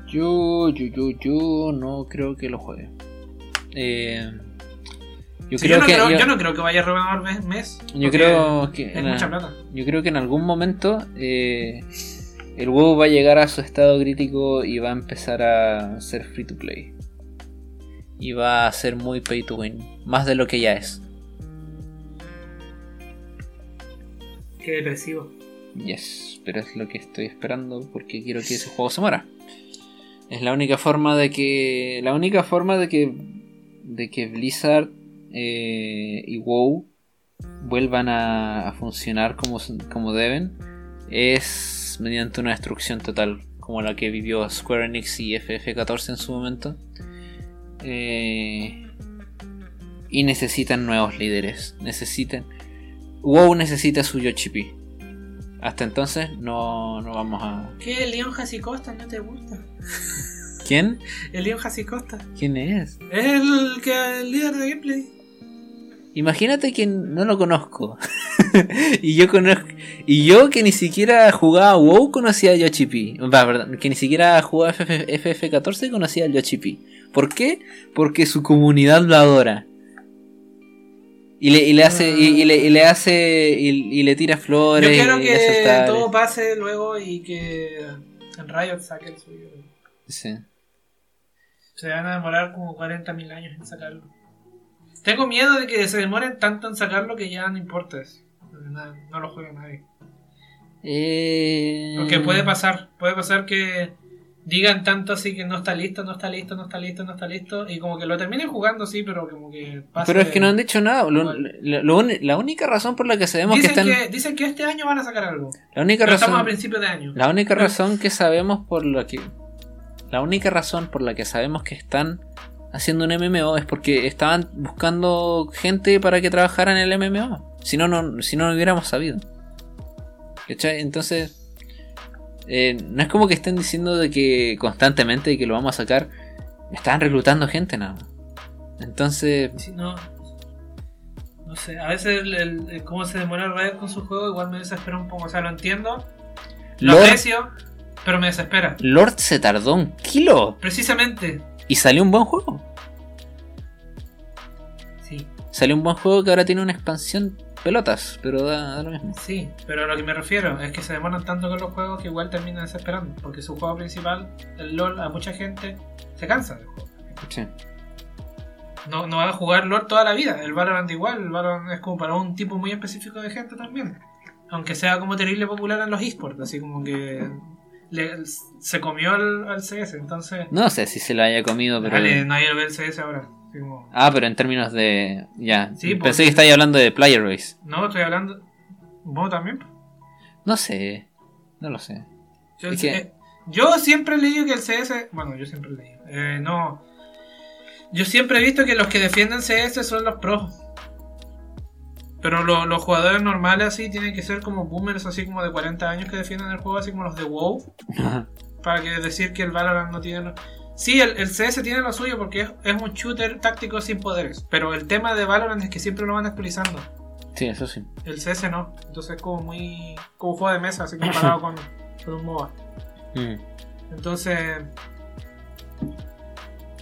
Yo, yo, yo, yo no creo que lo juegue. Eh, yo Sí, creo yo, no que. creo, yo- yo no creo que vaya a renovar mes. mes Yo creo que Es en, mucha plata. yo creo que en algún momento eh, el WoW va a llegar a su estado crítico y va a empezar a ser free to play. Y va a ser muy pay to win, más de lo que ya es. Qué depresivo. Yes, pero es lo que estoy esperando porque quiero que ese juego se muera. Es la única forma de que. La única forma de que. De que Blizzard eh, y WoW vuelvan a, funcionar como, como deben es mediante una destrucción total como la que vivió Square Enix y FF14 en su momento. Eh, y necesitan nuevos líderes. Necesitan. WoW necesita su Yochipi. Hasta entonces no, no vamos a. ¿Qué? ¿El Leon Costa no te gusta? ¿Quién? El Leon Costa. ¿Quién es? Es el, que, el líder de gameplay. Imagínate que no lo conozco. [laughs] y yo conozco. Y yo que ni siquiera jugaba WoW conocía a Yochipi. que ni siquiera jugaba FF, 14 conocía a Yochipi. ¿Por qué? Porque su comunidad lo adora. Y le, y le hace, y, le, y, le, hace, y, le tira flores. Yo quiero que todo pase luego y que en Riot saque el suyo. Sí. Se van a demorar como 40.000 años en sacarlo. Tengo miedo de que se demoren tanto en sacarlo que ya no importa eso. No, lo juegue nadie. Eh... Porque puede pasar. Puede pasar que digan tanto así que no está listo, no está listo, no está listo, no está listo. Y como que lo terminen jugando, sí, pero como que pasa. Pero es que no han dicho nada. la única razón por la que sabemos que están. Que, dicen que este año van a sacar algo. La única razón. Estamos a principios de año. La única razón que sabemos por la que. La única razón por la que sabemos que están haciendo un MMO es porque estaban buscando gente para que trabajara en el MMO. Si no, no, si no lo hubiéramos sabido. Entonces, eh, no es como que estén diciendo de que constantemente que lo vamos a sacar. Estaban reclutando gente nada más. Entonces. no, no sé, a veces el, cómo se demora Riot con su juego igual me desespera un poco. O sea, lo entiendo, lo aprecio, pero me desespera. Lord se tardó un kilo. Precisamente. Y salió un buen juego. Sí. Salió un buen juego que ahora tiene una expansión pelotas, pero da, lo mismo. Sí, pero a lo que me refiero es que se demoran tanto con los juegos que igual terminan desesperando. Porque su juego principal, el LOL, a mucha gente se cansa del juego. Sí. No, no van a jugar LOL toda la vida. El Valorant igual, el Valorant es como para un tipo muy específico de gente también. Aunque sea como terrible popular en los esports, así como que se comió al, CS, entonces... No sé si se lo haya comido, pero... Dale, nadie lo ve el CS ahora. Ah, pero en términos de... Ya, pensé que estáis hablando de Player Race. No, estoy hablando... ¿Vos también? No sé, no lo sé. Yo, yo siempre he leído que el CS... Bueno, yo siempre he leído. Eh, no... Yo siempre he visto que los que defienden CS son los pros. Pero los jugadores normales así tienen que ser como boomers así como de 40 años que defienden el juego, así como los de WoW. [laughs] para que decir que el Valorant no tiene... Sí, el, CS tiene lo suyo porque es, un shooter táctico sin poderes. Pero el tema de Valorant es que siempre lo van actualizando. Sí, eso sí. El CS no. Entonces es como muy... como un juego de mesa, así comparado [laughs] con, con un MOBA. Mm. Entonces...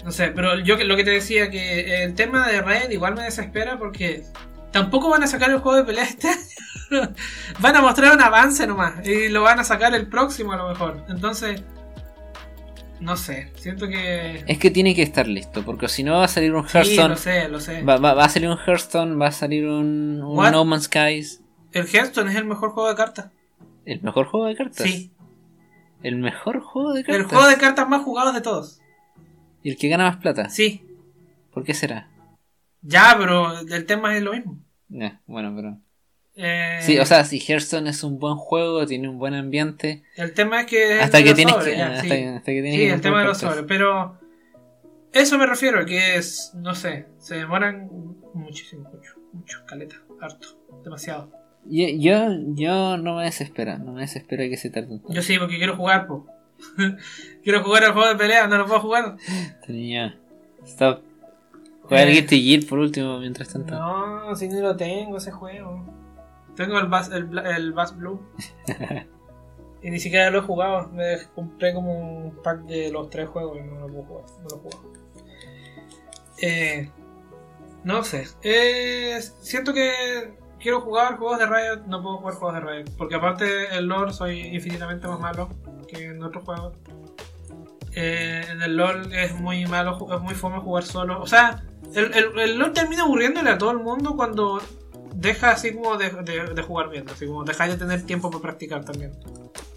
No sé, pero yo lo que te decía que el tema de Red igual me desespera porque Tampoco van a sacar el juego de pelea este año. [laughs] van a mostrar un avance nomás. Y lo van a sacar el próximo a lo mejor. Entonces. No sé, siento que. Es que tiene que estar listo, porque si no va a salir un Hearthstone. Sí, lo sé, lo sé. Va, a salir un Hearthstone, va a salir un, No Man's Skies. El Hearthstone es el mejor juego de cartas. ¿El mejor juego de cartas? Sí. ¿El mejor juego de cartas? El juego de cartas más jugado de todos. ¿Y el que gana más plata? Sí. ¿Por qué será? Ya, pero el tema es lo mismo. bueno, pero. Eh, sí, o sea, si Hearthstone es un buen juego, tiene un buen ambiente. El tema es que. Hasta que tienes que. sí, sí el tema de los sobres, pero. Eso me refiero, que es. No sé, se demoran muchísimo, mucho, mucho, caleta, harto, demasiado. Yo, yo, yo no me desespero, no me desespero que se tarde Yo sí, porque quiero jugar, po. [laughs] quiero jugar el juego de pelea, no lo puedo jugar. Tenía. Stop. Juega el Guilty Gear por último, mientras tanto. No, si no lo tengo ese juego. Tengo el Bass, el, el Bass Blue. [laughs] y ni siquiera lo he jugado. Me compré como un pack de los tres juegos y no lo puedo jugar. No lo he jugado. Eh, no sé. Eh, siento que quiero jugar juegos de Riot. No puedo jugar juegos de Riot. Porque aparte el lore soy infinitamente más malo que en otros juegos. Eh, en el LOL es muy malo, es muy fome jugar solo. O sea, el, el, LOL termina aburriéndole a todo el mundo cuando deja así como de, de- de jugar bien, así como dejáis de tener tiempo para practicar también.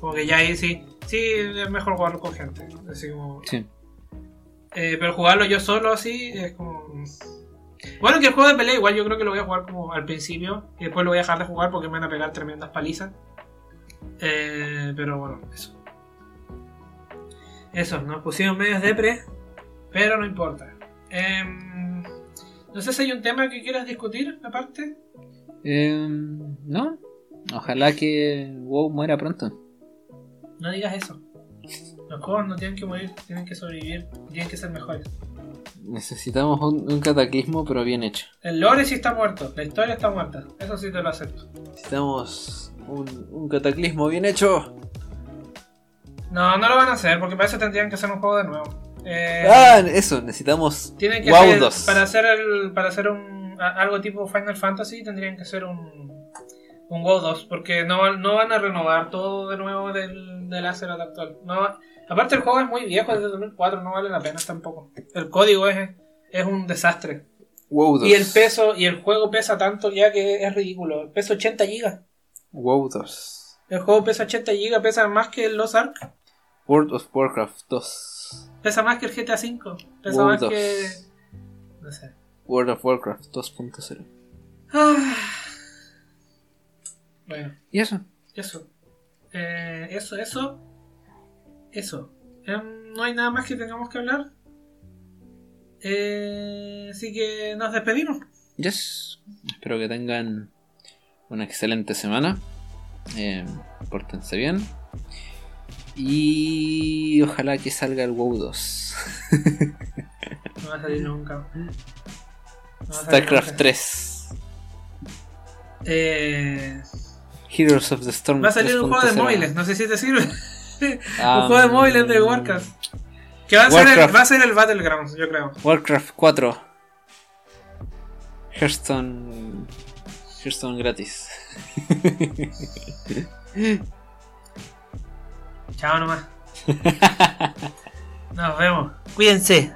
Como que ya ahí sí, sí es mejor jugarlo con gente. Así como, Sí. eh, pero jugarlo yo solo así es como... Bueno, que el juego de pelea igual yo creo que lo voy a jugar como al principio y después lo voy a dejar de jugar porque me van a pegar tremendas palizas. Eh, pero bueno, eso. Eso, nos pusimos medios depre, pero no importa. Em, no sé si hay un tema que quieras discutir aparte. Em, ¿No? Ojalá que WoW muera pronto. No digas eso. Los juegos no tienen que morir, tienen que sobrevivir, tienen que ser mejores. Necesitamos un, un cataclismo, pero bien hecho. El lore sí está muerto, la historia está muerta, eso sí te lo acepto. Necesitamos un, un cataclismo bien hecho. No, no lo van a hacer porque para eso tendrían que hacer un juego de nuevo. Eh, Ah, eso, necesitamos tienen que WoW hacer, 2. para hacer el, para hacer un a- algo tipo Final Fantasy tendrían que hacer un un WoW 2 porque no, no van a renovar todo de nuevo del, del Azeroth actual. No, aparte el juego es muy viejo, es de 2004, no vale la pena tampoco. El código es, es un desastre. WoW 2. Y el peso, y el juego pesa tanto ya que es ridículo. Pesa 80 gigas. WoW 2. El juego pesa 80 gigas, pesa más que el Lost Ark. World of Warcraft 2. Pesa más que el GTA V. Pesa WoW más 2. que. No sé. World of Warcraft 2.0. Ah. Bueno, ¿Y eso? eso. Eh, eso, eso. Eso. Em, no hay nada más que tengamos que hablar. Eh, así que nos despedimos. Yes. Espero que tengan una excelente semana. Eh, pórtense bien. Y ojalá que salga el WoW 2. No va a salir nunca. [laughs] StarCraft nunca. 3. Eh, Heroes of the Storm. va a salir un juego de 3.0. móviles, no sé si te sirve. [laughs] Ah, un juego de móviles de Warcraft. Que va a, ser el, va a ser el Battlegrounds, yo creo. Warcraft 4. Hearthstone. Hearthstone gratis. [laughs] Chao nomás. Nos vemos. Cuídense.